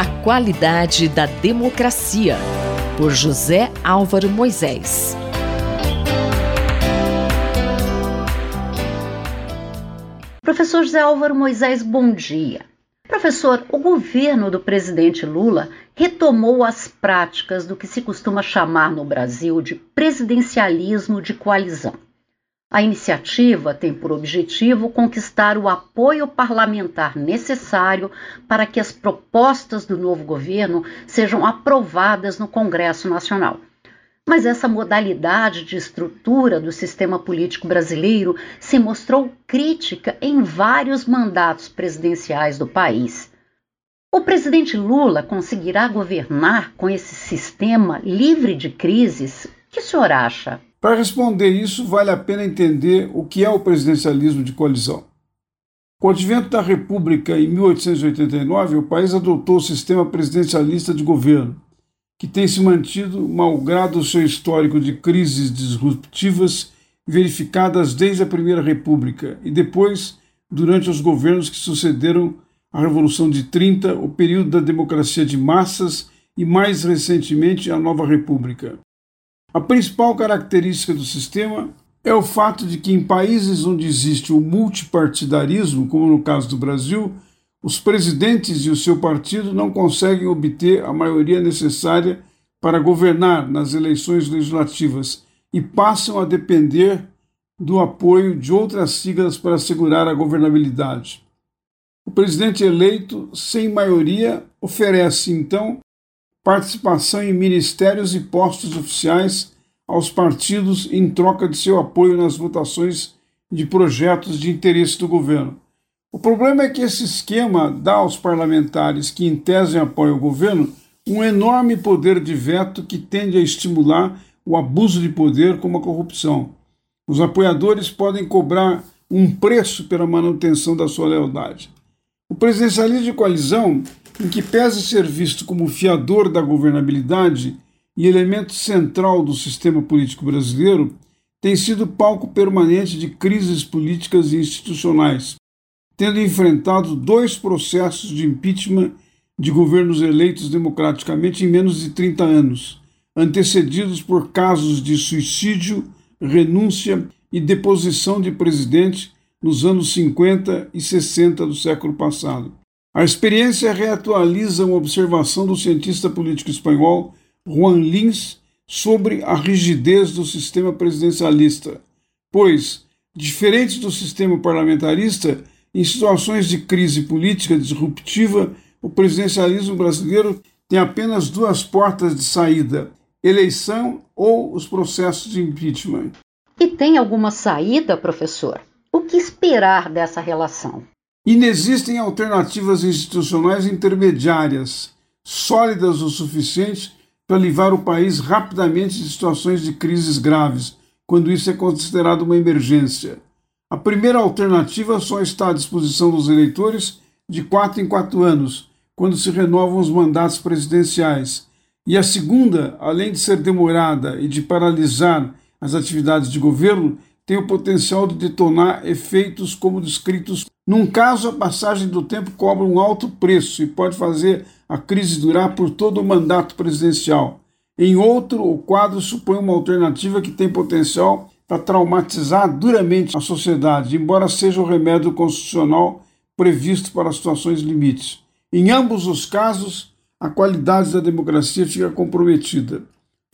A qualidade da democracia, por José Álvaro Moisés. Professor José Álvaro Moisés, bom dia. Professor, o governo do presidente Lula retomou as práticas do que se costuma chamar no Brasil de presidencialismo de coalizão. A iniciativa tem por objetivo conquistar o apoio parlamentar necessário para que as propostas do novo governo sejam aprovadas no Congresso Nacional. Mas essa modalidade de estrutura do sistema político brasileiro se mostrou crítica em vários mandatos presidenciais do país. O presidente Lula conseguirá governar com esse sistema livre de crises? O que o senhor acha? Para responder isso, vale a pena entender o que é o presidencialismo de coalizão. Com o advento da República em 1889, o país adotou o sistema presidencialista de governo que tem se mantido malgrado o seu histórico de crises disruptivas verificadas desde a Primeira República e depois durante os governos que sucederam a Revolução de 30, o período da democracia de massas e mais recentemente a Nova República. A principal característica do sistema é o fato de que em países onde existe o multipartidarismo, como no caso do Brasil, os presidentes e o seu partido não conseguem obter a maioria necessária para governar nas eleições legislativas e passam a depender do apoio de outras siglas para assegurar a governabilidade. O presidente eleito, sem maioria, oferece, então, participação em ministérios e postos oficiais aos partidos em troca de seu apoio nas votações de projetos de interesse do governo. O problema é que esse esquema dá aos parlamentares que, em tese, apoiam o governo um enorme poder de veto que tende a estimular o abuso de poder como a corrupção. Os apoiadores podem cobrar um preço pela manutenção da sua lealdade. O presidencialismo de coalizão, em que pesa ser visto como fiador da governabilidade e elemento central do sistema político brasileiro, tem sido palco permanente de crises políticas e institucionais, tendo enfrentado dois processos de impeachment de governos eleitos democraticamente em menos de 30 anos, antecedidos por casos de suicídio, renúncia e deposição de presidente nos anos 50 e 60 do século passado. A experiência reatualiza uma observação do cientista político espanhol Juan Lins sobre a rigidez do sistema presidencialista, pois, diferente do sistema parlamentarista, em situações de crise política disruptiva, o presidencialismo brasileiro tem apenas duas portas de saída: eleição ou os processos de impeachment. E tem alguma saída, professor? O que esperar dessa relação? Inexistem alternativas institucionais intermediárias, sólidas o suficiente para livrar o país rapidamente de situações de crises graves, quando isso é considerado uma emergência. A primeira alternativa só está à disposição dos eleitores de quatro em quatro anos, quando se renovam os mandatos presidenciais. E a segunda, além de ser demorada e de paralisar as atividades de governo, tem o potencial de detonar efeitos como descritos. Num caso, a passagem do tempo cobra um alto preço e pode fazer a crise durar por todo o mandato presidencial. Em outro, o quadro supõe uma alternativa que tem potencial para traumatizar duramente a sociedade, embora seja o remédio constitucional previsto para situações limites. Em ambos os casos, a qualidade da democracia fica comprometida.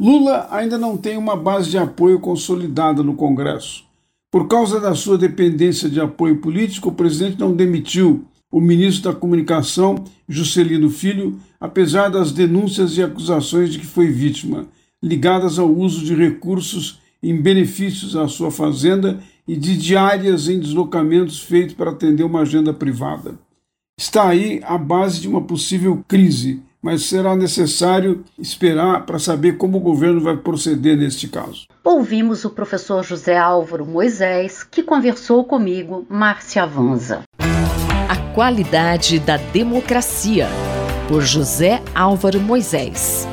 Lula ainda não tem uma base de apoio consolidada no Congresso. Por causa da sua dependência de apoio político, o presidente não demitiu o ministro da Comunicação, Juscelino Filho, apesar das denúncias e acusações de que foi vítima, ligadas ao uso de recursos em benefícios à sua fazenda e de diárias em deslocamentos feitos para atender uma agenda privada. Está aí a base de uma possível crise, mas será necessário esperar para saber como o governo vai proceder neste caso. Ouvimos o professor José Álvaro Moisés, que conversou comigo, Márcia Vanza. A qualidade da democracia, por José Álvaro Moisés.